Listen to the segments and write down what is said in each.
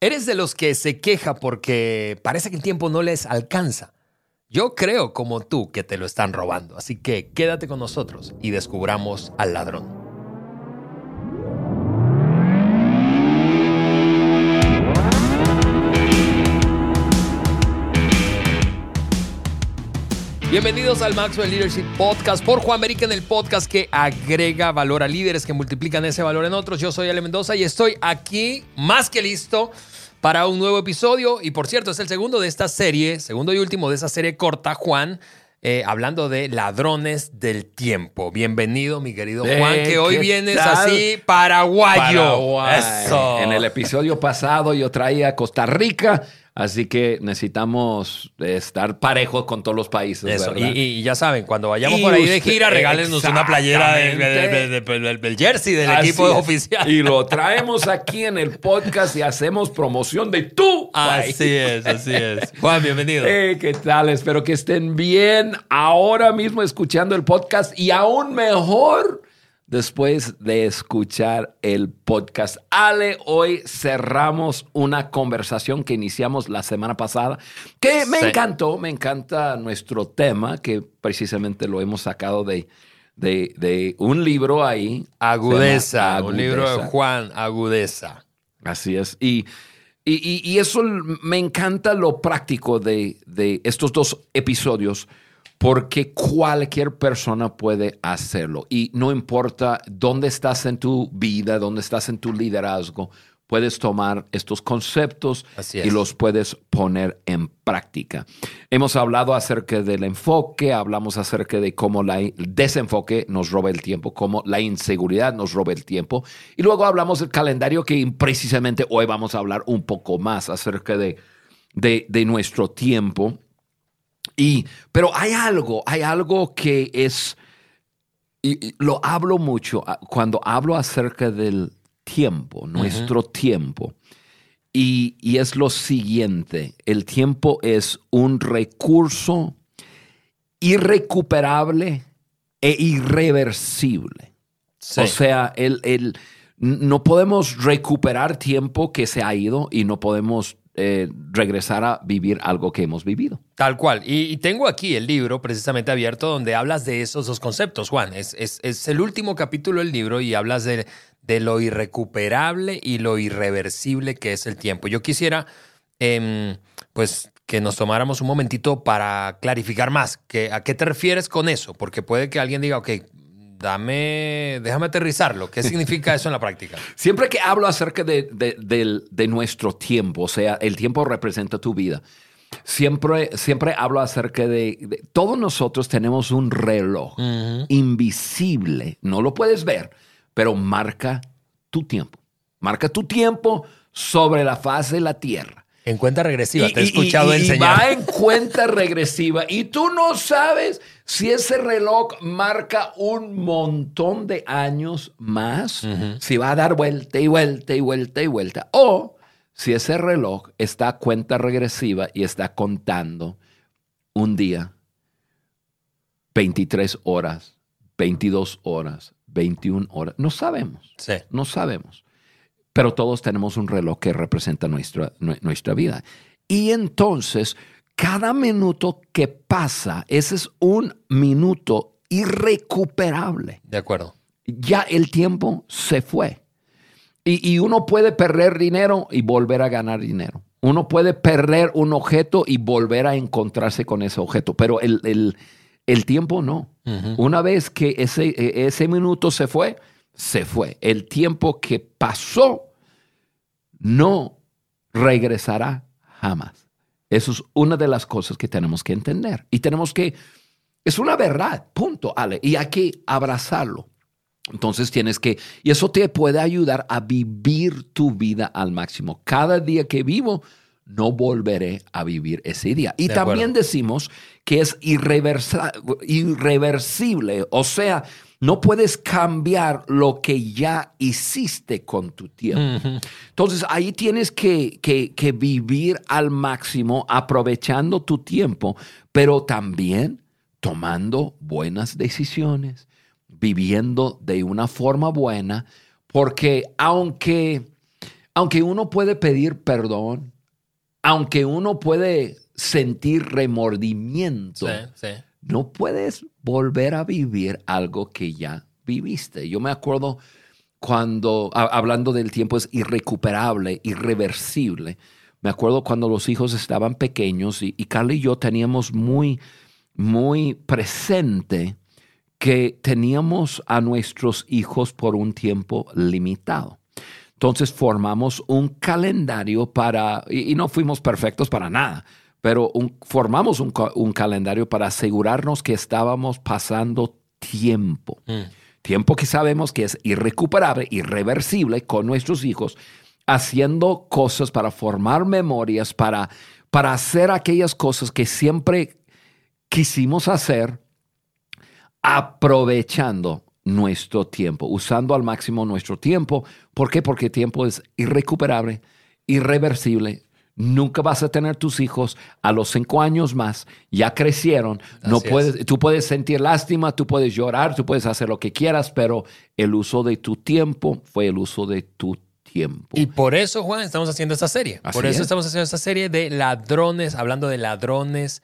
¿Eres de los que se queja porque parece que el tiempo no les alcanza? Yo creo como tú que te lo están robando, así que quédate con nosotros y descubramos al ladrón. Bienvenidos al Maxwell Leadership Podcast por Juan en el podcast que agrega valor a líderes que multiplican ese valor en otros. Yo soy Ale Mendoza y estoy aquí más que listo para un nuevo episodio. Y por cierto, es el segundo de esta serie, segundo y último de esa serie corta, Juan. Eh, hablando de ladrones del tiempo. Bienvenido, mi querido Juan, que hoy vienes así paraguayo. Eso. En el episodio pasado yo traía Costa Rica Así que necesitamos estar parejos con todos los países. Y, ya saben, cuando vayamos por ahí de gira, regálenos una playera del jersey del equipo oficial. Y lo traemos aquí en el podcast y hacemos promoción de tú. Así es, así es. Juan, bienvenido. ¿Qué tal? Espero que estén bien ahora mismo escuchando el podcast y aún mejor después de escuchar el podcast. Ale, hoy cerramos una conversación que iniciamos la semana pasada, que me encantó, me encanta nuestro tema, que precisamente lo hemos sacado de, de, un libro ahí. Agudeza, un libro de Juan Agudeza. Así es. Y, y, eso me encanta lo práctico de, de estos dos episodios porque cualquier persona puede hacerlo. Y no importa dónde estás en tu vida, dónde estás en tu liderazgo, puedes tomar estos conceptos y los puedes poner en práctica. Hemos hablado acerca del enfoque, hablamos acerca de cómo el desenfoque nos roba el tiempo, cómo la inseguridad nos roba el tiempo. Y luego hablamos del calendario que precisamente hoy vamos a hablar un poco más acerca de, de nuestro tiempo y, pero hay algo, hay algo que es, y, lo hablo mucho ah, cuando hablo acerca del tiempo, nuestro tiempo. Y, y, es lo siguiente, el tiempo es un recurso irrecuperable e irreversible. O sea, el, el, no podemos recuperar tiempo que se ha ido y no podemos eh, regresar a vivir algo que hemos vivido. Tal cual. Y, tengo aquí el libro precisamente abierto donde hablas de esos dos conceptos, Juan. Es, es, el último capítulo del libro y hablas de, de, lo irrecuperable y lo irreversible que es el tiempo. Yo quisiera, em, pues, que nos tomáramos un momentito para clarificar más. Que, ¿A qué te refieres con eso? Porque puede que alguien diga, ok, dame, déjame aterrizarlo. ¿Qué significa eso en la práctica? Siempre que hablo acerca de, nuestro tiempo, o sea, el tiempo representa tu vida, siempre, siempre hablo acerca de, todos nosotros tenemos un reloj invisible, no lo puedes ver, pero marca tu tiempo. Marca tu tiempo sobre la faz de la tierra. En cuenta regresiva, te he escuchado y, enseñar. va en cuenta regresiva y tú no sabes si ese reloj marca un montón de años más, si va a dar vuelta y vuelta y vuelta y vuelta, o si ese reloj está a cuenta regresiva y está contando un día, 23 horas, 22 horas, 21 horas. No sabemos. Sí. No sabemos pero todos tenemos un reloj que representa nuestra, nuestra vida. Y entonces, cada minuto que pasa, ese es un minuto irrecuperable. De acuerdo. Ya el tiempo se fue. Y, uno puede perder dinero y volver a ganar dinero. Uno puede perder un objeto y volver a encontrarse con ese objeto, pero el, tiempo no. Una vez que ese, e, ese minuto se fue, se fue. El tiempo que pasó no regresará jamás. Eso es una de las cosas que tenemos que entender. Y tenemos que, es una verdad, punto, Ale. Y hay que abrazarlo. Entonces tienes que, y eso te puede ayudar a vivir tu vida al máximo. Cada día que vivo, no volveré a vivir ese día. Y también decimos que es irreversible, o sea, no puedes cambiar lo que ya hiciste con tu tiempo. Entonces ahí tienes que, que, vivir al máximo, aprovechando tu tiempo, pero también tomando buenas decisiones, viviendo de una forma buena, porque aunque aunque uno puede pedir perdón, aunque uno puede sentir remordimiento, Sí, sí. No puedes volver a vivir algo que ya viviste. Yo me acuerdo cuando, hablando del tiempo, es irrecuperable, irreversible. Me acuerdo cuando los hijos estaban pequeños y, y Carla y yo teníamos muy, muy presente que teníamos a nuestros hijos por un tiempo limitado. Entonces formamos un calendario para, y no fuimos perfectos para nada, pero un- formamos un, ca- un calendario para asegurarnos que estábamos pasando tiempo. Mm. Tiempo que sabemos que es irrecuperable, irreversible con nuestros hijos, haciendo cosas para formar memorias, para, para hacer aquellas cosas que siempre quisimos hacer, aprovechando nuestro tiempo, usando al máximo nuestro tiempo. ¿Por qué? Porque tiempo es irrecuperable, irreversible. Nunca vas a tener tus hijos a los cinco años más, ya crecieron. No es. puedes, tú puedes sentir lástima, tú puedes llorar, tú puedes hacer lo que quieras, pero el uso de tu tiempo fue el uso de tu tiempo. Y por eso, Juan, estamos haciendo esta serie. Así por eso es. estamos haciendo esta serie de ladrones, hablando de ladrones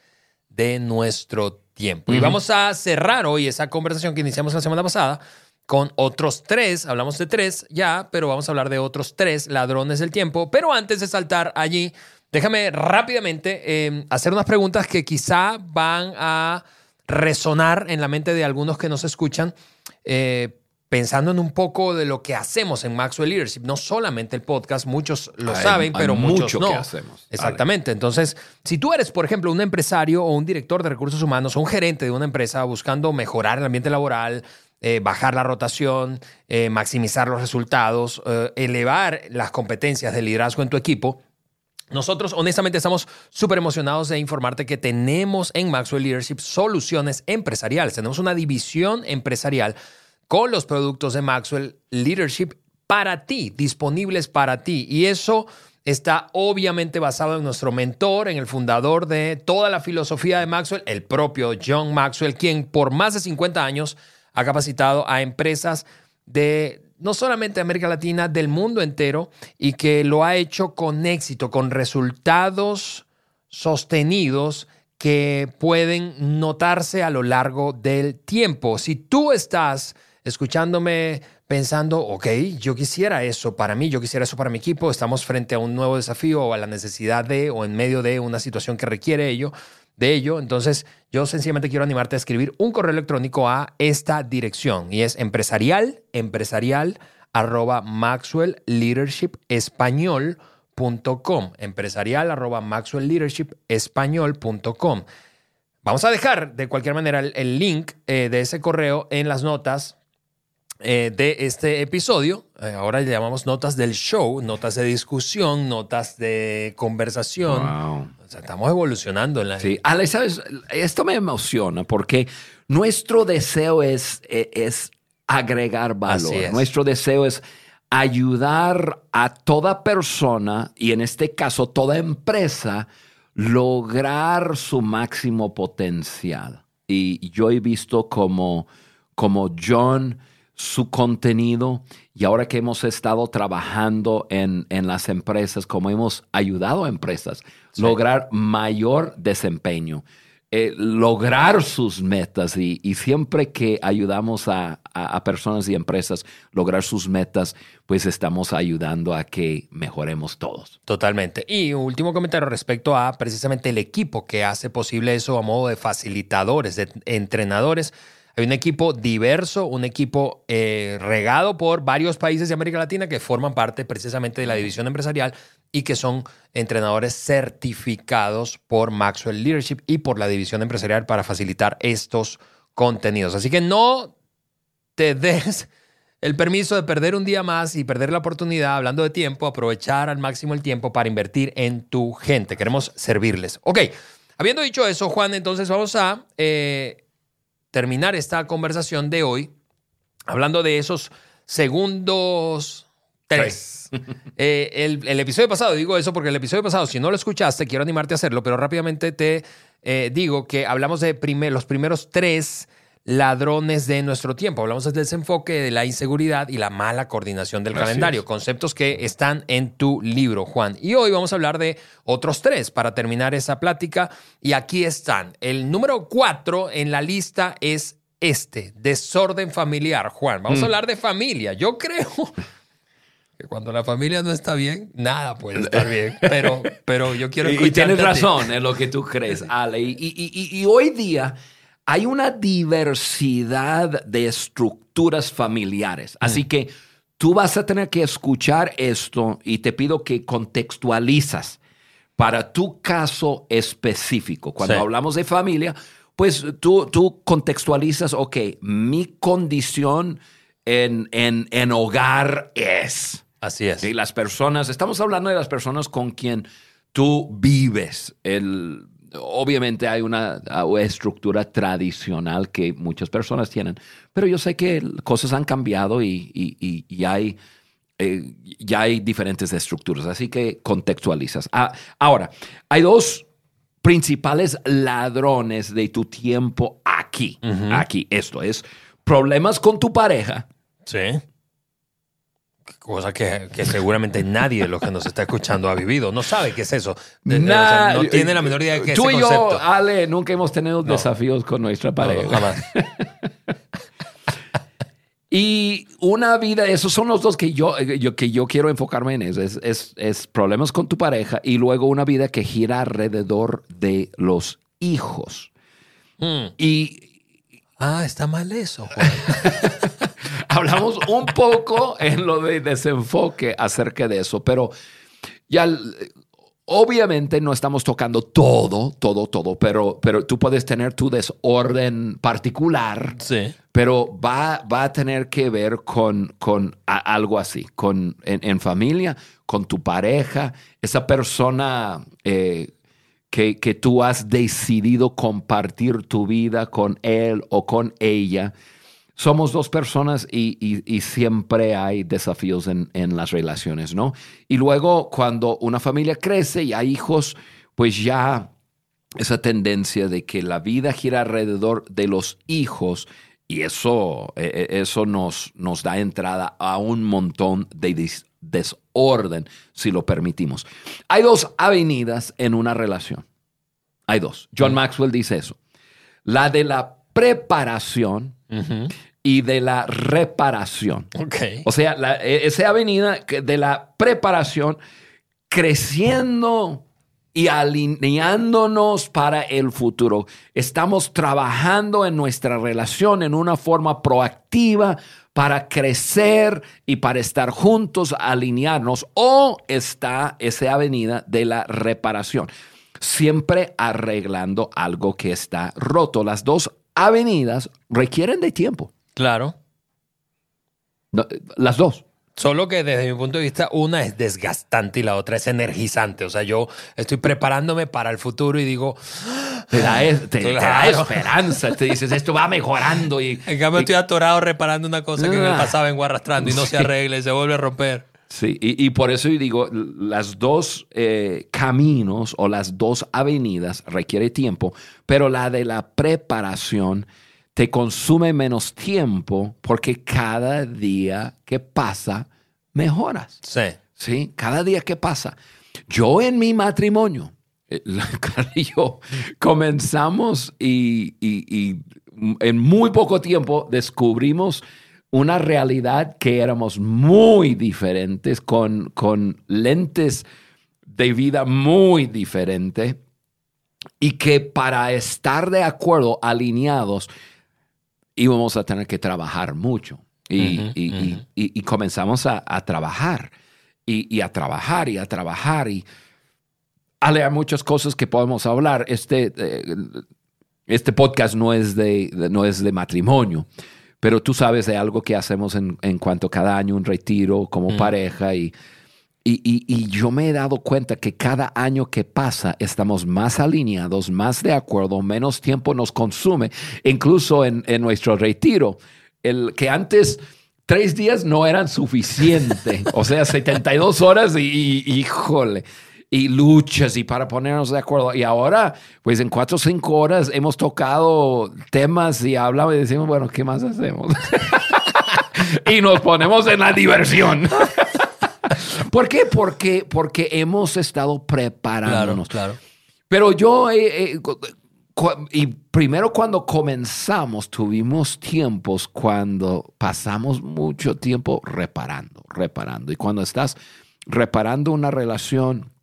de nuestro tiempo. Y vamos a cerrar hoy esa conversación que iniciamos la semana pasada con otros tres, hablamos de tres ya, pero vamos a hablar de otros tres ladrones del tiempo. Pero antes de saltar allí, déjame rápidamente eh, hacer unas preguntas que quizá van a resonar en la mente de algunos que nos escuchan. eh, pensando en un poco de lo que hacemos en Maxwell Leadership, no solamente el podcast, muchos lo Hay- saben, hay pero muchos mucho no. que hacemos. Exactamente. Entonces, si tú eres, por ejemplo, un empresario o un director de recursos humanos o un gerente de una empresa buscando mejorar el ambiente laboral, eh, bajar la rotación, eh, maximizar los resultados, eh, elevar las competencias de liderazgo en tu equipo, nosotros honestamente estamos súper emocionados de informarte que tenemos en Maxwell Leadership soluciones empresariales. Tenemos una división empresarial con los productos de Maxwell Leadership para ti, disponibles para ti. Y eso está obviamente basado en nuestro mentor, en el fundador de toda la filosofía de Maxwell, el propio John Maxwell, quien por más de 50 años ha capacitado a empresas de no solamente América Latina, del mundo entero, y que lo ha hecho con éxito, con resultados sostenidos que pueden notarse a lo largo del tiempo. Si tú estás escuchándome pensando, ok, yo quisiera eso para mí, yo quisiera eso para mi equipo, estamos frente a un nuevo desafío o a la necesidad de o en medio de una situación que requiere ello, de ello, entonces yo sencillamente quiero animarte a escribir un correo electrónico a esta dirección y es empresarial, empresarial arroba Maxwell Leadership Español .com, empresarial arroba Maxwell Español.com. Vamos a dejar de cualquier manera el, el link eh, de ese correo en las notas eh, de este episodio. Eh, ahora le llamamos notas del show, notas de discusión, notas de conversación. Wow. O sea, estamos evolucionando en la... Sí, Ale, ¿sabes? Esto me emociona porque nuestro deseo es, e- es agregar valor. Es. Nuestro deseo es ayudar a toda persona y en este caso toda empresa lograr su máximo potencial. Y yo he visto como, como John, su contenido y ahora que hemos estado trabajando en, en las empresas, como hemos ayudado a empresas, lograr mayor desempeño, eh, lograr sus metas y, y siempre que ayudamos a, a- a personas y empresas lograr sus metas, pues estamos ayudando a que mejoremos todos. Totalmente. Y un último comentario respecto a precisamente el equipo que hace posible eso a modo de facilitadores, de entrenadores. Hay un equipo diverso, un equipo eh, regado por varios países de América Latina que forman parte precisamente de la división empresarial y que son entrenadores certificados por Maxwell Leadership y por la división empresarial para facilitar estos contenidos. Así que no te des el permiso de perder un día más y perder la oportunidad, hablando de tiempo, aprovechar al máximo el tiempo para invertir en tu gente. Queremos servirles. Ok, habiendo dicho eso, Juan, entonces vamos a eh, terminar esta conversación de hoy hablando de esos segundos tres. Eh, el, el episodio pasado, digo eso porque el episodio pasado, si no lo escuchaste, quiero animarte a hacerlo, pero rápidamente te eh, digo que hablamos de primer- los primeros tres ladrones de nuestro tiempo. Hablamos del desenfoque, de la inseguridad y la mala coordinación del calendario. Conceptos que están en tu libro, Juan. Y hoy vamos a hablar de otros tres para terminar esa plática. Y aquí están. El número cuatro en la lista es este, desorden familiar, Juan. Vamos a mm. hablar de familia. Yo creo que cuando la familia no está bien, nada puede estar bien. Pero, pero yo quiero Y, tienes razón en lo que tú crees, Ale. y hoy día hay una diversidad de estructuras familiares. Así mm. que tú vas a tener que escuchar esto y te pido que contextualizas para tu caso específico. Cuando hablamos de familia, pues tú, tú contextualizas, ok, mi condición en, en, en hogar es. Así es. Y las personas, estamos hablando de las personas con quien tú vives, el obviamente hay una estructura tradicional que muchas personas tienen, pero yo sé que cosas han cambiado y, hay, eh, ya hay diferentes estructuras, así que contextualizas. Ah, ahora, hay dos principales ladrones de tu tiempo aquí, aquí, esto es, problemas con tu pareja. Sí cosa que, seguramente nadie de los que nos está escuchando ha vivido. No sabe qué es eso. no tiene la menor idea de qué es Tú y yo, Ale, nunca hemos tenido desafíos con nuestra pareja. jamás. y una vida, esos son los dos que yo, que yo quiero enfocarme en eso. Es, problemas con tu pareja y luego una vida que gira alrededor de los hijos. Hmm. Y. Ah, está mal eso, Juan. hablamos un poco en lo de desenfoque acerca de eso, pero ya obviamente no estamos tocando todo, todo, todo, pero, pero tú puedes tener tu desorden particular, sí. pero va, va a tener que ver con, con algo así, con, en, familia, con tu pareja, esa persona... Eh, que, que, tú has decidido compartir tu vida con él o con ella somos dos personas y, siempre hay desafíos en, las relaciones, ¿no? Y luego cuando una familia crece y hay hijos, pues ya esa tendencia de que la vida gira alrededor de los hijos y eso, e, e, eso nos, nos da entrada a un montón de desorden, si lo permitimos. Hay dos avenidas en una relación. Hay dos. John. Maxwell dice eso. La de la preparación y de la reparación. O sea, e, esa avenida de la preparación creciendo y alineándonos para el futuro. Estamos trabajando en nuestra relación en una forma proactiva para crecer y para estar juntos, alinearnos. O está esa avenida de la reparación siempre arreglando algo que está roto. Las dos avenidas requieren de tiempo. Claro. las dos. Solo que desde mi punto de vista, una es desgastante y la otra es energizante. O sea, yo estoy preparándome para el futuro y digo. Te da, esperanza. Te dices, esto va mejorando. Y, en cambio, estoy atorado reparando una cosa que me ah. pasaba vengo arrastrando y no se arregla y se vuelve a romper. Sí, y, por eso yo digo, las dos eh, caminos o las dos avenidas requiere tiempo, pero la de la preparación te consume menos tiempo porque cada día que pasa mejoras. Sí. Sí, cada día que pasa. Yo en mi matrimonio, eh, y yo comenzamos y, en muy poco tiempo descubrimos una realidad que éramos muy diferentes, con, con lentes de vida muy diferentes y que para estar de acuerdo, alineados, íbamos a tener que trabajar mucho. Y, comenzamos a, trabajar y, a trabajar y a trabajar. Y hay muchas cosas que podemos hablar. Este, eh, este podcast no es, de, no es de matrimonio, pero tú sabes de algo que hacemos en, en cuanto cada año un retiro como pareja y y, yo me he dado cuenta que cada año que pasa estamos más alineados, más de acuerdo, menos tiempo nos consume, incluso en, nuestro retiro. El que antes tres días no eran suficientes, o sea, 72 horas y, híjole. Y luchas y para ponernos de acuerdo. Y ahora, pues en cuatro o cinco horas hemos tocado temas y hablamos y decimos, bueno, ¿qué más hacemos? y nos ponemos en la diversión. ¿Por qué? Porque, porque hemos estado preparándonos. Claro, Pero yo, eh, eh, y primero cuando comenzamos, tuvimos tiempos cuando pasamos mucho tiempo reparando, reparando. Y cuando estás reparando una relación,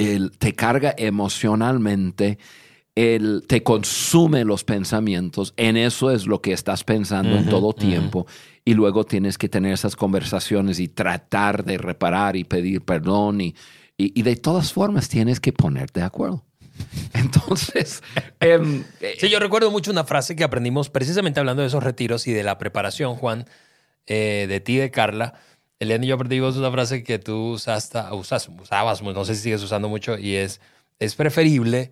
el, te carga emocionalmente, el, te consume los pensamientos, en eso es lo que estás pensando en todo tiempo. Y luego tienes que tener esas conversaciones y tratar de reparar y pedir perdón. Y, y, de todas formas tienes que ponerte de acuerdo. Entonces, em, sí, yo recuerdo mucho una frase que aprendimos precisamente hablando de esos retiros y de la preparación, Juan, eh, de ti, de Carla. Elena y yo aprendimos una frase que tú usaste, usas, usabas, no sé si sigues usando mucho, y es, es preferible,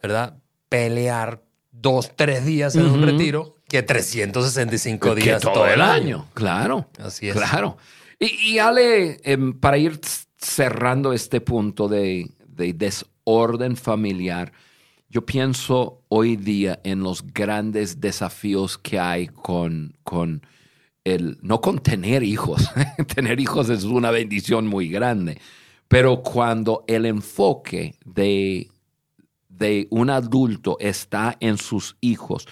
¿verdad? Pelear dos, tres días en un retiro que 365 días todo, el año. Claro. Así es. Claro. Y, Ale, em, para ir cerrando este punto de, desorden familiar, yo pienso hoy día en los grandes desafíos que hay con, con el, no con tener hijos, tener hijos es una bendición muy grande, pero cuando el enfoque de, de un adulto está en sus hijos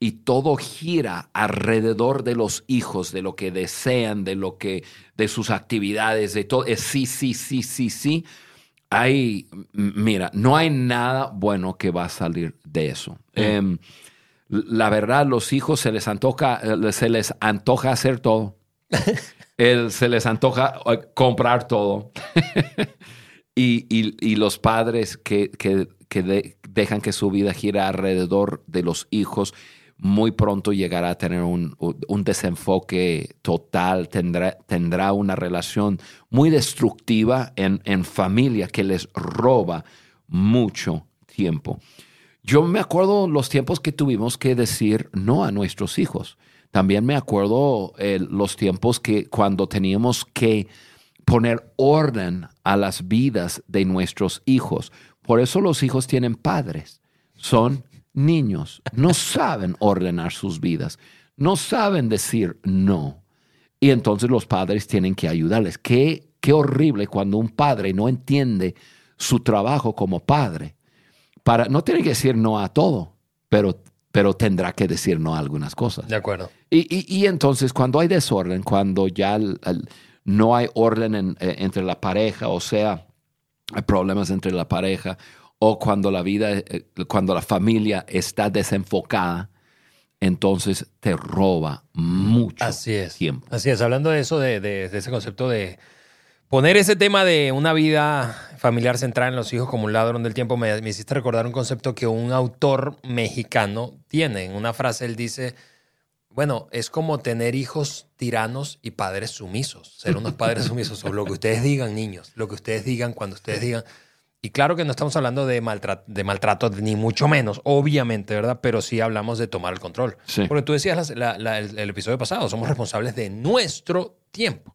y todo gira alrededor de los hijos, de lo que desean, de lo que, de sus actividades, de todo, es sí, sí, sí, sí, sí. Hay, mira, no hay nada bueno que va a salir de eso. Em, la verdad, los hijos se les antoja, eh, se les antoja hacer todo. se les antoja eh, comprar todo. y, los padres que, dejan que su vida gira alrededor de los hijos, muy pronto llegará a tener un, desenfoque total, tendrá, tendrá, una relación muy destructiva en, en familia que les roba mucho tiempo. Yo me acuerdo los tiempos que tuvimos que decir no a nuestros hijos. También me acuerdo eh, los tiempos que cuando teníamos que poner orden a las vidas de nuestros hijos. Por eso los hijos tienen padres. Son niños. No saben ordenar sus vidas. No saben decir no. Y entonces los padres tienen que ayudarles. Qué, qué horrible cuando un padre no entiende su trabajo como padre no tiene que decir no a todo, pero, pero tendrá que decir no a algunas cosas. De acuerdo. Y, entonces cuando hay desorden, cuando ya no hay orden eh, entre la pareja, o sea, hay problemas entre la pareja, o cuando la vida, eh, cuando la familia está desenfocada, entonces te roba mucho Así es. tiempo. Así es, hablando de eso, de ese concepto de Poner ese tema de una vida familiar centrada en los hijos como un ladrón del tiempo me, hiciste recordar un concepto que un autor mexicano tiene. En una frase él dice, bueno, es como tener hijos tiranos y padres sumisos. Ser unos padres sumisos. O lo que ustedes digan, niños. Lo que ustedes digan cuando ustedes digan. Y claro que no estamos hablando de, maltrato, de maltrato, ni mucho menos, obviamente, ¿verdad? Pero sí hablamos de tomar el control. Porque tú decías el, episodio pasado, somos responsables de nuestro tiempo.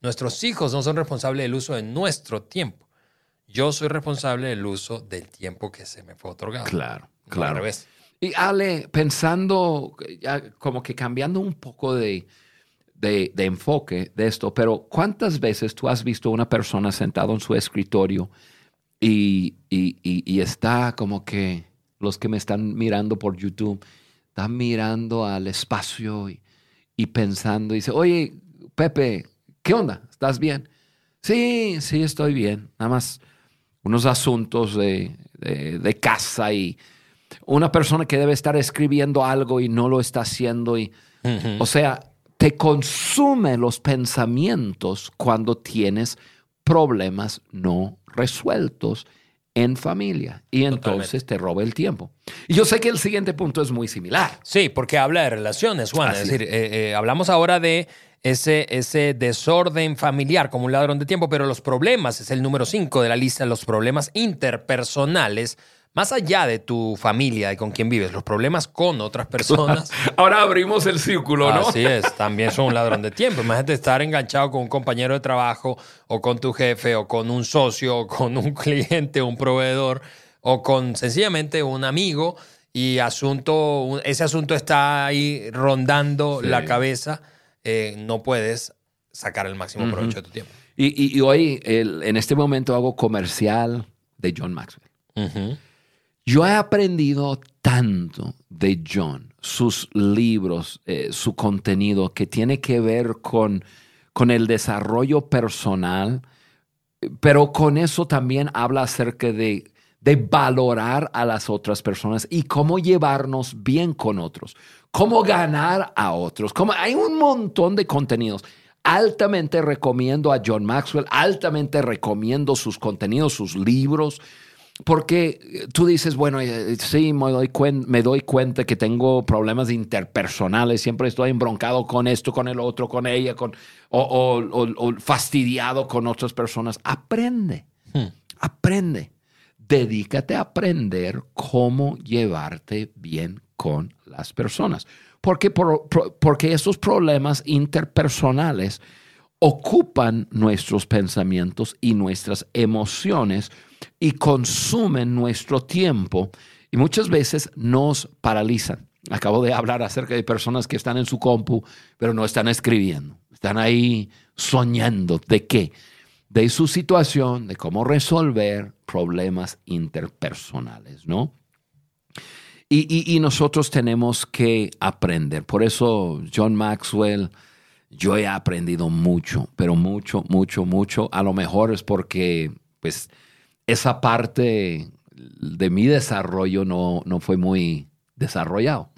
Nuestros hijos no son responsables del uso de nuestro tiempo. Yo soy responsable del uso del tiempo que se me fue otorgado. Claro, claro. Y Ale, pensando, como que cambiando un poco de, de, enfoque de esto, pero ¿cuántas veces tú has visto una persona sentada en su escritorio y, y, está como que los que me están mirando por YouTube están mirando al espacio y, y pensando, y dice, oye, Pepe, ¿Qué onda? ¿Estás bien? Sí, sí, estoy bien. Nada más unos asuntos de, casa y una persona que debe estar escribiendo algo y no lo está haciendo. Y, O sea, te consume los pensamientos cuando tienes problemas no resueltos en familia y entonces te roba el tiempo. Y yo sé que el siguiente punto es muy similar. Sí, porque habla de relaciones, Juan. es decir, eh, eh, hablamos ahora de ese, ese desorden familiar como un ladrón de tiempo, pero los problemas, es el número 5 de la lista, los problemas interpersonales más allá de tu familia y con quien vives, los problemas con otras personas. Ahora abrimos el círculo, ¿no? Así es, también son un ladrón de tiempo. Imagínate estar enganchado con un compañero de trabajo o con tu jefe o con un socio o con un cliente, un proveedor o con sencillamente un amigo y asunto, ese asunto está ahí rondando la cabeza, eh, no puedes sacar el máximo provecho de tu tiempo. Y, hoy, en este momento, hago comercial de John Maxwell. Yo he aprendido tanto de John, sus libros, eh, su contenido, que tiene que ver con, con el desarrollo personal, pero con eso también habla acerca de de valorar a las otras personas y cómo llevarnos bien con otros, cómo ganar a otros. Como hay un montón de contenidos. Altamente recomiendo a John Maxwell, altamente recomiendo sus contenidos, sus libros, porque tú dices, bueno, eh, sí, me doy, me doy cuenta que tengo problemas interpersonales, siempre estoy embroncado con esto, con el otro, con ella, con, o, fastidiado con otras personas. Aprende, hmm. aprende dedícate a aprender cómo llevarte bien con las personas. Porque, porque esos problemas interpersonales ocupan nuestros pensamientos y nuestras emociones y consumen nuestro tiempo y muchas veces nos paralizan. Acabo de hablar acerca de personas que están en su compu, pero no están escribiendo. Están ahí soñando. ¿De qué? De su situación, de cómo resolver problemas interpersonales, ¿no? Y, nosotros tenemos que aprender. Por eso John Maxwell, yo he aprendido mucho, pero mucho, mucho, mucho. A lo mejor es porque, pues, esa parte de mi desarrollo no, no fue muy desarrollado.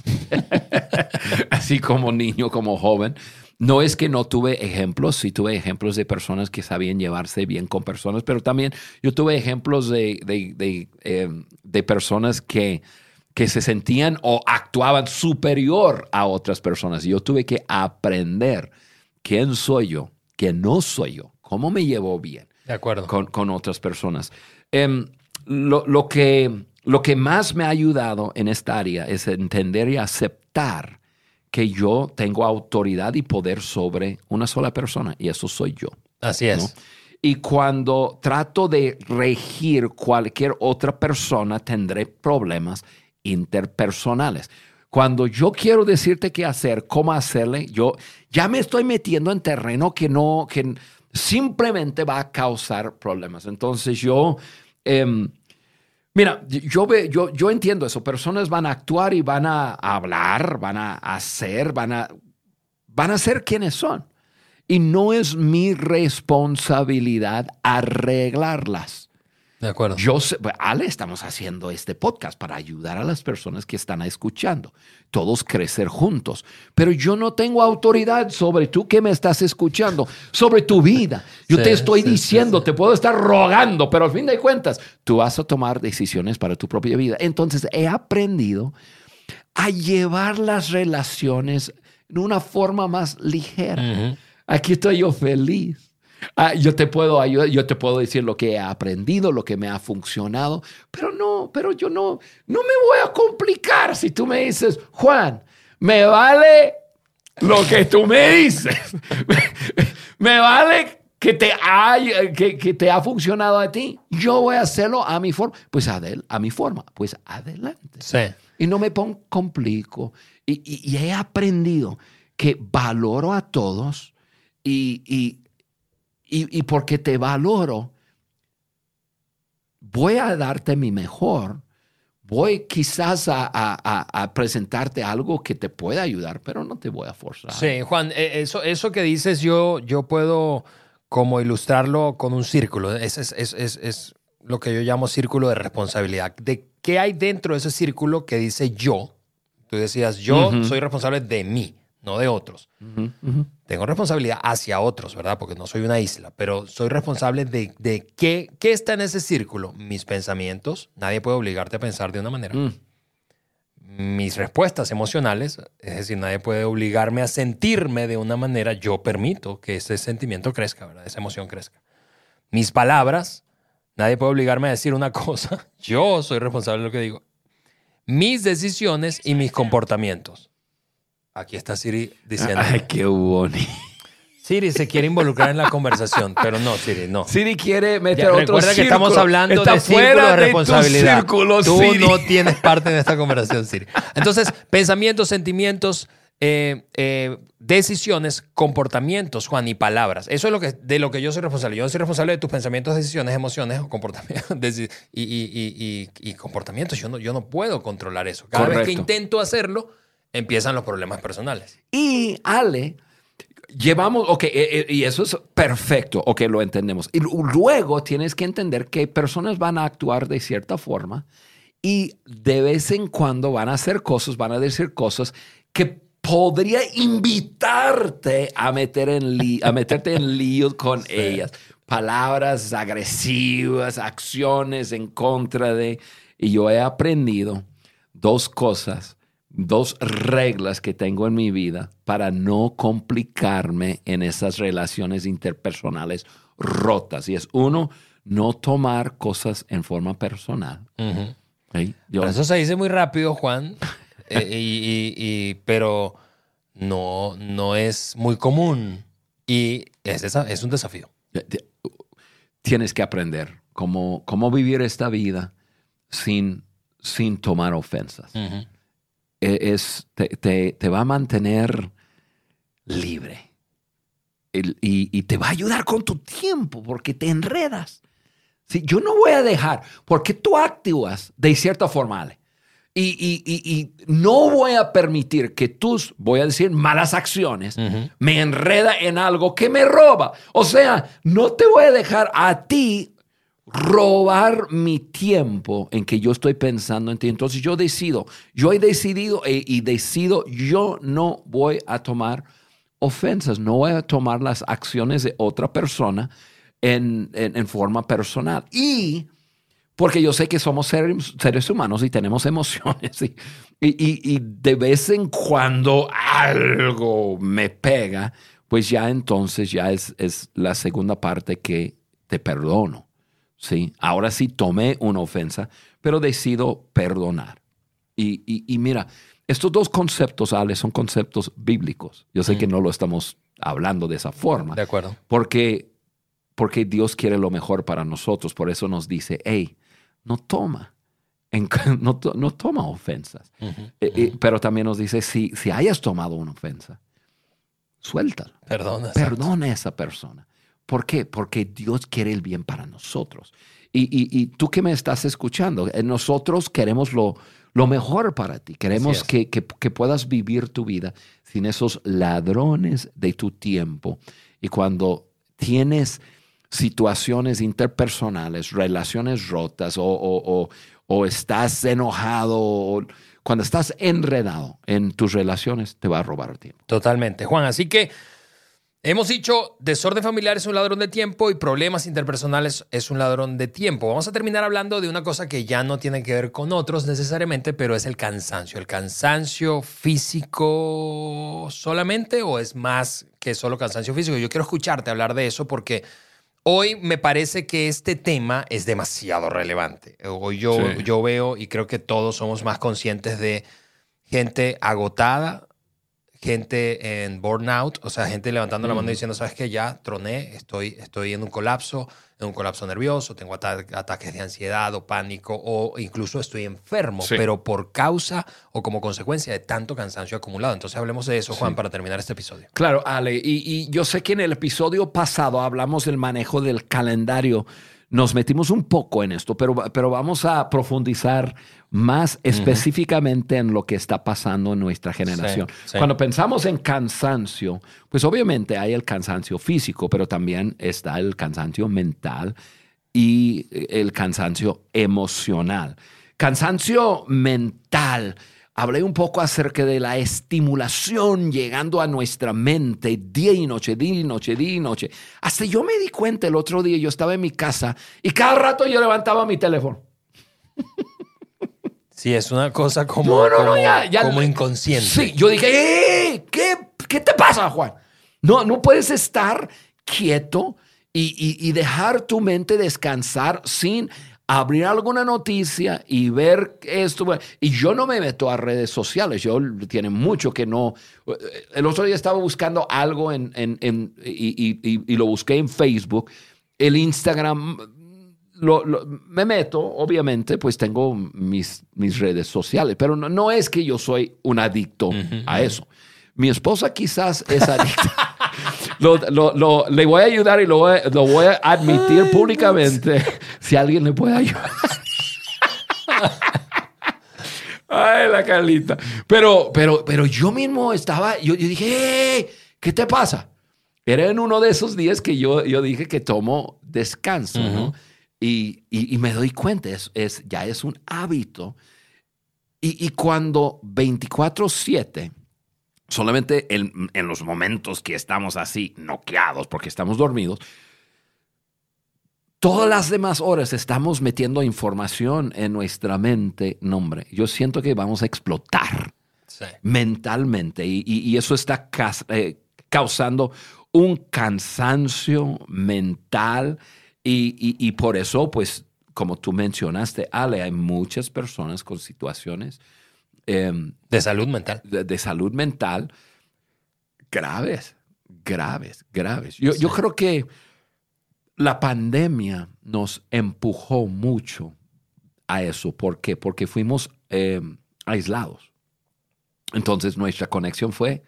Así como niño, como joven. No es que no tuve ejemplos, sí tuve ejemplos de personas que sabían llevarse bien con personas, pero también yo tuve ejemplos de, de, eh, personas que, que se sentían o actuaban superior a otras personas. Y yo tuve que aprender quién soy yo, quién no soy yo, cómo me llevo bien de acuerdo. Con, otras personas. Em, lo, lo, que, lo que más me ha ayudado en esta área es entender y aceptar que yo tengo autoridad y poder sobre una sola persona y eso soy yo. Así es. Y cuando trato de regir cualquier otra persona, tendré problemas interpersonales. Cuando yo quiero decirte qué hacer, cómo hacerle, yo ya me estoy metiendo en terreno que no, que simplemente va a causar problemas. Entonces yo em, Mira, yo, yo, yo entiendo eso. Personas van a actuar y van a hablar, van a hacer, van a, van a ser quienes son. Y no es mi responsabilidad arreglarlas. De acuerdo. Yo sé, Ale, estamos haciendo este podcast para ayudar a las personas que están escuchando, todos crecer juntos. Pero yo no tengo autoridad sobre tú que me estás escuchando, sobre tu vida. Yo te estoy diciendo, te puedo estar rogando, pero al fin de cuentas, tú vas a tomar decisiones para tu propia vida. Entonces, he aprendido a llevar las relaciones de una forma más ligera. Aquí estoy yo feliz Ah, yo te puedo ayudar, yo te puedo decir lo que he aprendido, lo que me ha funcionado, pero no, pero yo no, no me voy a complicar si tú me dices, Juan, me vale lo que tú me dices, me vale que te, ha, que, te ha funcionado a ti, yo voy a hacerlo a mi forma, pues a mi forma, pues adelante. Sí. Y no me pongo complico. Y, he aprendido que valoro a todos y y, porque te valoro, voy a darte mi mejor. Voy quizás a, presentarte algo que te pueda ayudar, pero no te voy a forzar. Sí, Juan, e, eso, eso que dices yo, yo puedo como ilustrarlo con un círculo. Es, es, es, es, lo que yo llamo círculo de responsabilidad. ¿De qué hay dentro de ese círculo que dice yo? Tú decías, yo soy responsable de mí no de otros. Tengo responsabilidad hacia otros, ¿verdad? Porque no soy una isla, pero soy responsable de, de qué, qué, está en ese círculo. Mis pensamientos, nadie puede obligarte a pensar de una manera. Mm. Mis respuestas emocionales, es decir, nadie puede obligarme a sentirme de una manera. Yo permito que ese sentimiento crezca, ¿verdad? Esa emoción crezca. Mis palabras, Nadie puede obligarme a decir una cosa. Yo soy responsable de lo que digo. Mis decisiones y mis comportamientos. Aquí está Siri diciendo. Ay, qué bonito. Siri se quiere involucrar en la conversación, pero no, Siri, no. Siri quiere meter Ya, otro recuerda que círculo. estamos hablando Está de círculo de de responsabilidad. círculo, Tú Siri. no tienes parte en esta conversación, Siri. Entonces, pensamientos, sentimientos, eh, eh, decisiones, comportamientos, Juan, y palabras. Eso es lo que, de lo que yo soy responsable. Yo soy responsable de tus pensamientos, decisiones, emociones o comportamientos. Y, y- y- y- y comportamientos. Yo no, yo no puedo controlar eso. Cada vez que intento hacerlo, empiezan los problemas personales. Y Ale, llevamos, ok, eh, eh, y eso es perfecto, ok, lo entendemos. Y lu- luego tienes que entender que personas van a actuar de cierta forma y de vez en cuando van a hacer cosas, van a decir cosas que podría invitarte a, meter en li- a meterte en líos con ellas. Palabras agresivas, acciones en contra de... Y yo he aprendido dos cosas, dos reglas que tengo en mi vida para no complicarme en esas relaciones interpersonales rotas. Y es uno, no tomar cosas en forma personal. eso se dice muy rápido, Juan, eh, y- y- y- pero no, no es muy común. Y es, es un desafío. tienes que aprender cómo, cómo vivir esta vida sin, sin tomar ofensas. Es, te, te- te va a mantener libre. El- y, y te va a ayudar con tu tiempo porque te enredas. Sí, yo no voy a dejar, porque tú actúas de cierta forma, y- y- y no voy a permitir que tus, voy a decir, malas acciones me enreda en algo que me roba. O sea, no te voy a dejar a ti robar mi tiempo en que yo estoy pensando en ti. Entonces yo decido, yo he decidido e- y decido, yo no voy a tomar ofensas, no voy a tomar las acciones de otra persona en, en- en forma personal. Y porque yo sé que somos seres, seres humanos y tenemos emociones y, y- y- y de vez en cuando algo me pega, pues ya entonces ya es, es la segunda parte que te perdono. ¿Sí? Ahora sí tomé una ofensa, pero decido perdonar. Y, y- y mira, estos dos conceptos, Ale, son conceptos bíblicos. Yo sé que no lo estamos hablando de esa forma. De acuerdo. Porque, porque Dios quiere lo mejor para nosotros. Por eso nos dice, hey, no toma, en- no, to- no toma ofensas. Eh, eh, pero también nos dice, si, si hayas tomado una ofensa, suéltalo. Perdona. Perdona a esa persona. ¿Por qué? Porque Dios quiere el bien para nosotros. Y, y- y tú que me estás escuchando, eh, nosotros queremos lo, lo mejor para ti. Queremos que, que- que puedas vivir tu vida sin esos ladrones de tu tiempo. Y cuando tienes situaciones interpersonales, relaciones rotas o, o- o- o estás enojado, o cuando estás enredado en tus relaciones, te va a robar tiempo. Totalmente, Juan. Así que hemos dicho, desorden familiar es un ladrón de tiempo y problemas interpersonales es un ladrón de tiempo. Vamos a terminar hablando de una cosa que ya no tiene que ver con otros necesariamente, pero es el cansancio. ¿El cansancio físico solamente o es más que solo cansancio físico? Yo quiero escucharte hablar de eso porque... Hoy me parece que este tema es demasiado relevante. Hoy yo, Sí. yo veo y creo que todos somos más conscientes de gente agotada, gente en burnout, o sea, gente levantando la mano y diciendo, sabes que ya troné, estoy, estoy en un colapso, en un colapso nervioso, tengo ata- ataques de ansiedad o pánico, o incluso estoy enfermo, Sí. pero por causa o como consecuencia de tanto cansancio acumulado. Entonces hablemos de eso, Juan, Sí. para terminar este episodio. Claro, Ale, y, y yo sé que en el episodio pasado hablamos del manejo del calendario. Nos metimos un poco en esto, pero, pero vamos a profundizar más específicamente en lo que está pasando en nuestra generación. sí. Cuando pensamos en cansancio, pues obviamente hay el cansancio físico, pero también está el cansancio mental y el cansancio emocional. Cansancio mental. Hablé un poco acerca de la estimulación llegando a nuestra mente día y noche, día y noche, día y noche. Hasta yo me di cuenta el otro día, yo estaba en mi casa y cada rato yo levantaba mi teléfono. Sí, es una cosa como, No, no, no, como, ya, ya. como inconsciente. Sí, yo dije, "¡Eh! ¿qué, ¿qué te pasa, Juan? No, no puedes estar quieto y, y- y dejar tu mente descansar sin abrir alguna noticia y ver esto. Y yo no me meto a redes sociales, yo tiene mucho que no. El otro día estaba buscando algo en, en- en- y, y- y- y lo busqué en Facebook. El Instagram, lo- lo- me meto, obviamente, pues tengo mis, mis redes sociales, pero no, no es que yo soy un adicto a eso. Mi esposa quizás es adicta. Lo- lo- lo- le voy a ayudar y lo voy, lo voy a admitir públicamente si alguien le puede ayudar. Ay, la Carlita. Pero, pero, pero yo mismo estaba, yo, yo dije, "Hey, ¿qué te pasa? Era en uno de esos días que yo, yo dije que tomo descanso, ¿no? Y, y- y me doy cuenta, es, es- ya es un hábito. Y, y cuando 24/7, solamente en, en los momentos que estamos así, noqueados porque estamos dormidos, todas las demás horas estamos metiendo información en nuestra mente. No, hombre, yo siento que vamos a explotar Sí. mentalmente y, y- y eso está eh, causando un cansancio mental y, y- y por eso, pues, como tú mencionaste, Ale, hay muchas personas con situaciones em, De salud mental. de, de salud mental graves, graves, graves. Yo, yo creo que la pandemia nos empujó mucho a eso. ¿Por qué? Porque fuimos eh, aislados. Entonces nuestra conexión fue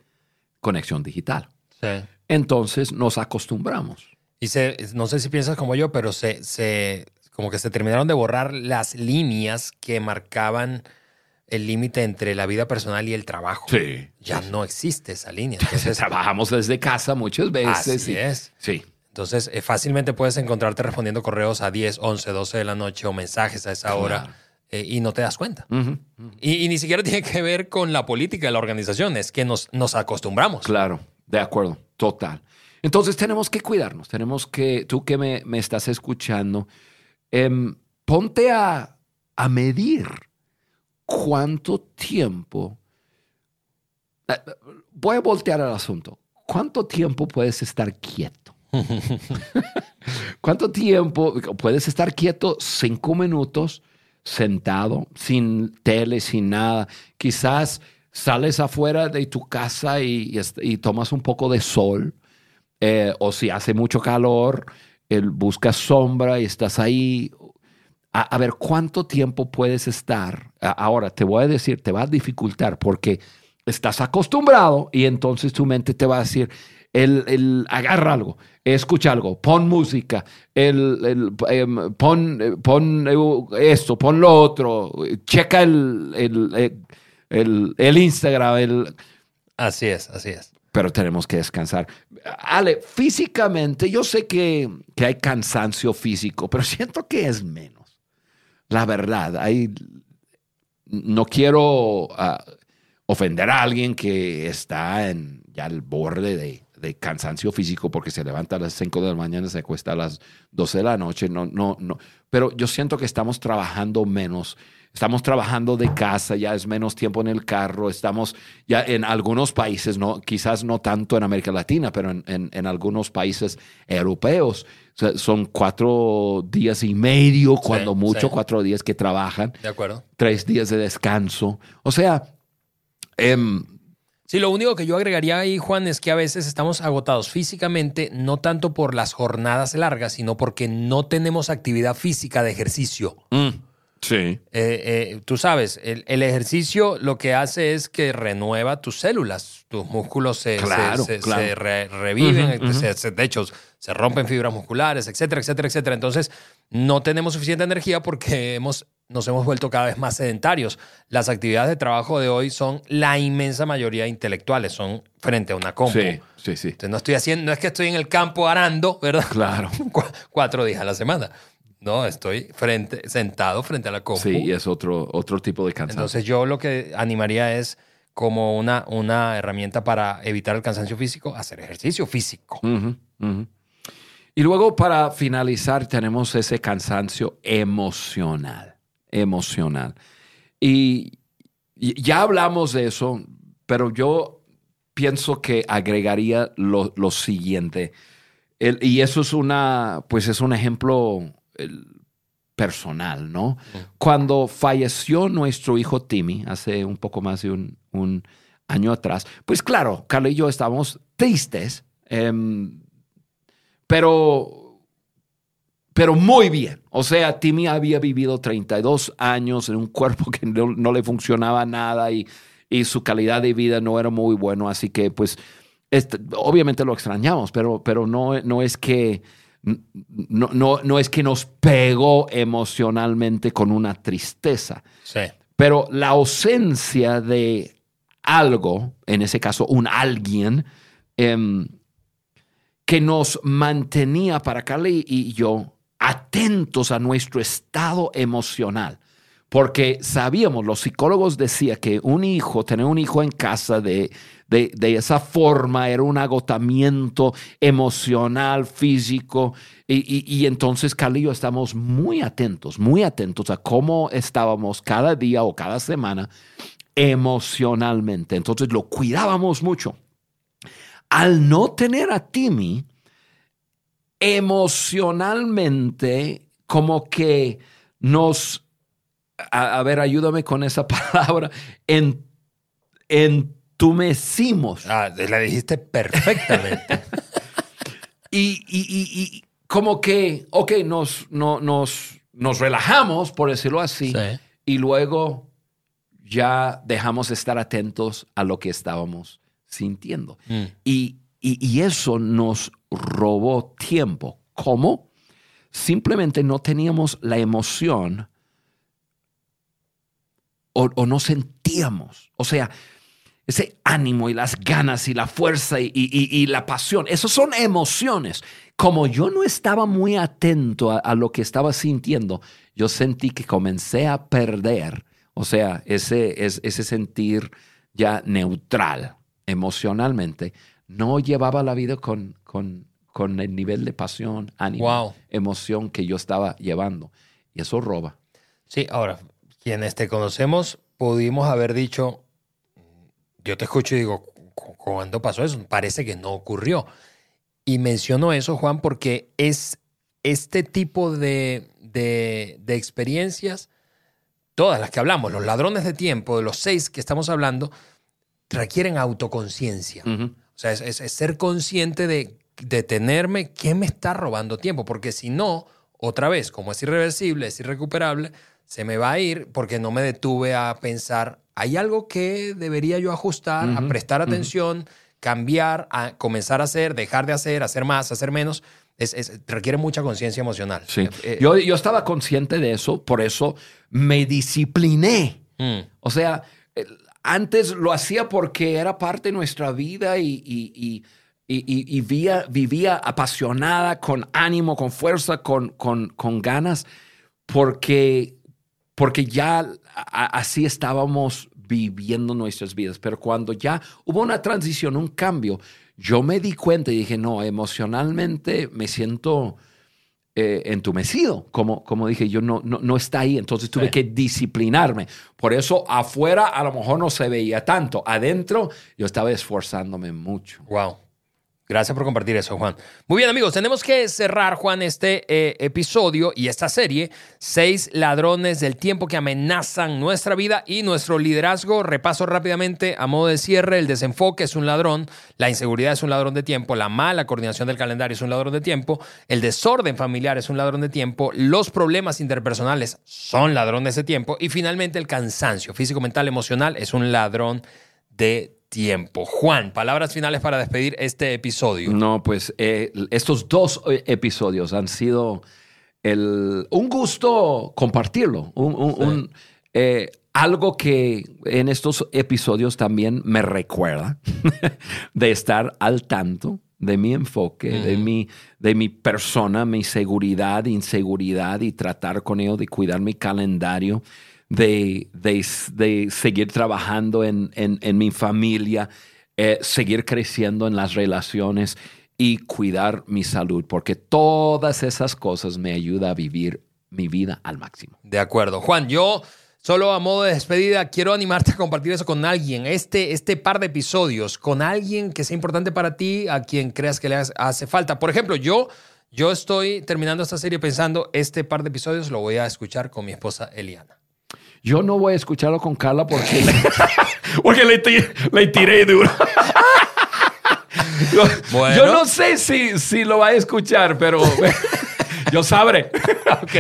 conexión digital. Sí. Entonces nos acostumbramos. Y se, no sé si piensas como yo, pero se, se, como que se terminaron de borrar las líneas que marcaban el límite entre la vida personal y el trabajo. Sí. Ya no existe esa línea. Entonces, Trabajamos desde casa muchas veces. así y- es. Sí. Entonces, eh, fácilmente puedes encontrarte respondiendo correos a 10, 11, 12 de la noche o mensajes a esa Claro. hora eh, y no te das cuenta. Y, y ni siquiera tiene que ver con la política de la organización, es que nos, nos acostumbramos. Claro, de acuerdo, total. Entonces tenemos que cuidarnos, tenemos que, tú que me, me estás escuchando, em, ponte a, a medir cuánto tiempo, eh, voy a voltear al asunto, cuánto tiempo puedes estar quieto. ¿Cuánto tiempo puedes estar quieto? Cinco minutos sentado, sin tele, sin nada. Quizás sales afuera de tu casa y, y tomas un poco de sol. Eh, o si hace mucho calor, el, buscas sombra y estás ahí. A, ver, ¿cuánto tiempo puedes estar? Ahora, te voy a decir, te va a dificultar porque estás acostumbrado y entonces tu mente te va a decir, el, el- agarra algo, escucha algo, pon música, el, el, em, pon, pon esto, pon lo otro, checa el, el, Instagram, Así es, así es. Pero tenemos que descansar. Ale, físicamente, yo sé que, que hay cansancio físico, pero siento que es menos. La verdad, hay, no quiero ah, ofender a alguien que está en ya al borde de, de cansancio físico porque se levanta a las 5 de la mañana, se acuesta a las 12 de la noche. No, no, no. Pero yo siento que estamos trabajando menos. Estamos trabajando de casa, ya es menos tiempo en el carro. Estamos ya en algunos países, no, quizás no tanto en América Latina, pero en, en- en algunos países europeos o sea, son cuatro días y medio, cuando mucho, sí. cuatro días que trabajan De acuerdo. tres días de descanso. O sea, em, Sí, lo único que yo agregaría ahí, Juan, es que a veces estamos agotados físicamente, no tanto por las jornadas largas, sino porque no tenemos actividad física de ejercicio. Sí. Eh, eh, tú sabes, el, el ejercicio lo que hace es que renueva tus células, tus músculos se, se- Claro, se, claro. se re- reviven, de hecho, se rompen fibras musculares, etcétera, etcétera, etcétera. Entonces, no tenemos suficiente energía porque hemos, nos hemos vuelto cada vez más sedentarios. Las actividades de trabajo de hoy son la inmensa mayoría intelectuales, son frente a una compu. Sí, sí, sí. Entonces, no estoy haciendo, no es que estoy en el campo arando, ¿verdad? Claro. Cu- Cuatro días a la semana. No, estoy frente, sentado frente a la compu. Sí, es otro, otro tipo de cansancio. Entonces yo lo que animaría es como una, una herramienta para evitar el cansancio físico, hacer ejercicio físico. Y luego para finalizar tenemos ese cansancio emocional, emocional. Y y ya hablamos de eso, pero yo pienso que agregaría lo, lo siguiente. y eso es una, pues es un ejemplo personal, ¿no? Cuando falleció nuestro hijo Timmy, hace un poco más de un, año atrás, pues claro, Carla y yo estábamos tristes, em, pero, pero muy bien. O sea, Timmy había vivido 32 años en un cuerpo que no, le funcionaba nada y, y, su calidad de vida no era muy bueno, así que pues este, obviamente lo extrañamos, pero, pero no, no es que no, no, no es que nos pegó emocionalmente con una tristeza. Sí. Pero la ausencia de algo, en ese caso un alguien, em, que nos mantenía para Carly y yo atentos a nuestro estado emocional. Porque sabíamos, los psicólogos decían que un hijo, tener un hijo en casa de de, esa forma, era un agotamiento emocional, físico. Y, entonces Carly y yo estamos muy atentos, muy atentos a cómo estábamos cada día o cada semana emocionalmente. Entonces lo cuidábamos mucho. Al no tener a Timmy, emocionalmente como que nos, a, ver, ayúdame con esa palabra, en, en entumecimos. Ah, la dijiste perfectamente. y, como que, ok, nos, no, nos, nos relajamos, por decirlo así, y luego ya dejamos de estar atentos a lo que estábamos sintiendo. Mm. Y, eso nos robó tiempo. ¿Cómo? Simplemente no teníamos la emoción o, o no sentíamos. O sea, ese ánimo y las ganas y la fuerza y, la pasión. Esas son emociones. Como yo no estaba muy atento a, lo que estaba sintiendo, yo sentí que comencé a perder, o sea, ese, ese sentir ya neutral emocionalmente. No llevaba la vida con, con, con el nivel de pasión, ánimo, emoción que yo estaba llevando. Y eso roba. Sí, ahora, quienes te conocemos, pudimos haber dicho, yo te escucho y digo, ¿cuándo pasó eso? Parece que no ocurrió. Y menciono eso, Juan, porque es este tipo de, experiencias, todas las que hablamos, los ladrones de tiempo, de los seis que estamos hablando, requieren autoconciencia. O sea, es, ser consciente de detenerme, ¿qué me está robando tiempo? Porque si no, otra vez, como es irreversible, es irrecuperable, se me va a ir porque no me detuve a pensar hay algo que debería yo ajustar, a prestar atención, cambiar, a comenzar a hacer, dejar de hacer, hacer más, hacer menos. Es, requiere mucha conciencia emocional. Sí. Eh, eh, yo, yo, estaba consciente de eso, por eso me discipliné. Mm. O sea, antes lo hacía porque era parte de nuestra vida y, y, y, vivía, vivía, apasionada, con ánimo, con fuerza, con, con, con ganas, porque porque ya así estábamos viviendo nuestras vidas. Pero cuando ya hubo una transición, un cambio, yo me di cuenta y dije, no, emocionalmente me siento eh, entumecido. Como, como dije, yo no, no, está ahí. Entonces tuve que disciplinarme. Por eso afuera a lo mejor no se veía tanto. Adentro yo estaba esforzándome mucho. Wow. Gracias por compartir eso, Juan. Muy bien, amigos, tenemos que cerrar, Juan, este eh, episodio y esta serie, Seis ladrones del tiempo que amenazan nuestra vida y nuestro liderazgo. Repaso rápidamente a modo de cierre, el desenfoque es un ladrón, la inseguridad es un ladrón de tiempo, la mala coordinación del calendario es un ladrón de tiempo, el desorden familiar es un ladrón de tiempo, los problemas interpersonales son ladrones de tiempo y finalmente el cansancio físico, mental, emocional es un ladrón de tiempo tiempo. Juan, palabras finales para despedir este episodio. No, pues eh, estos dos eh, episodios han sido el, un gusto compartirlo, un, eh, algo que en estos episodios también me recuerda de estar al tanto de mi enfoque, de, mi, de mi persona, mi seguridad, inseguridad y tratar con ello de cuidar mi calendario de, de, seguir trabajando en, en, mi familia, eh, seguir creciendo en las relaciones y cuidar mi salud, porque todas esas cosas me ayudan a vivir mi vida al máximo. De acuerdo. Juan, yo Solo a modo de despedida, quiero animarte a compartir eso con alguien, este, este par de episodios, con alguien que sea importante para ti, a quien creas que le hace falta. Por ejemplo, yo, yo estoy terminando esta serie pensando, este par de episodios lo voy a escuchar con mi esposa Eliana. Yo no voy a escucharlo con Carla porque, porque le, le tiré duro. Yo no sé si, si lo va a escuchar, pero yo sabré.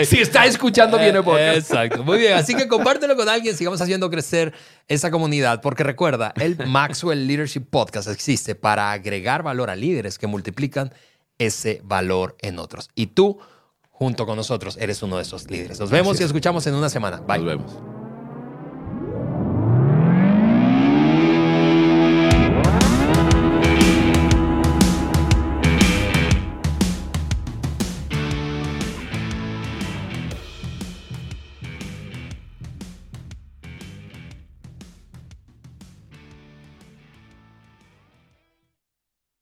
Si está escuchando, viene por Exacto. Muy bien. Así que compártelo con alguien. Sigamos haciendo crecer esa comunidad. Porque recuerda, el Maxwell Leadership Podcast existe para agregar valor a líderes que multiplican ese valor en otros. Y tú, junto con nosotros, eres uno de esos líderes. Nos vemos y escuchamos en una semana. Bye. Nos vemos.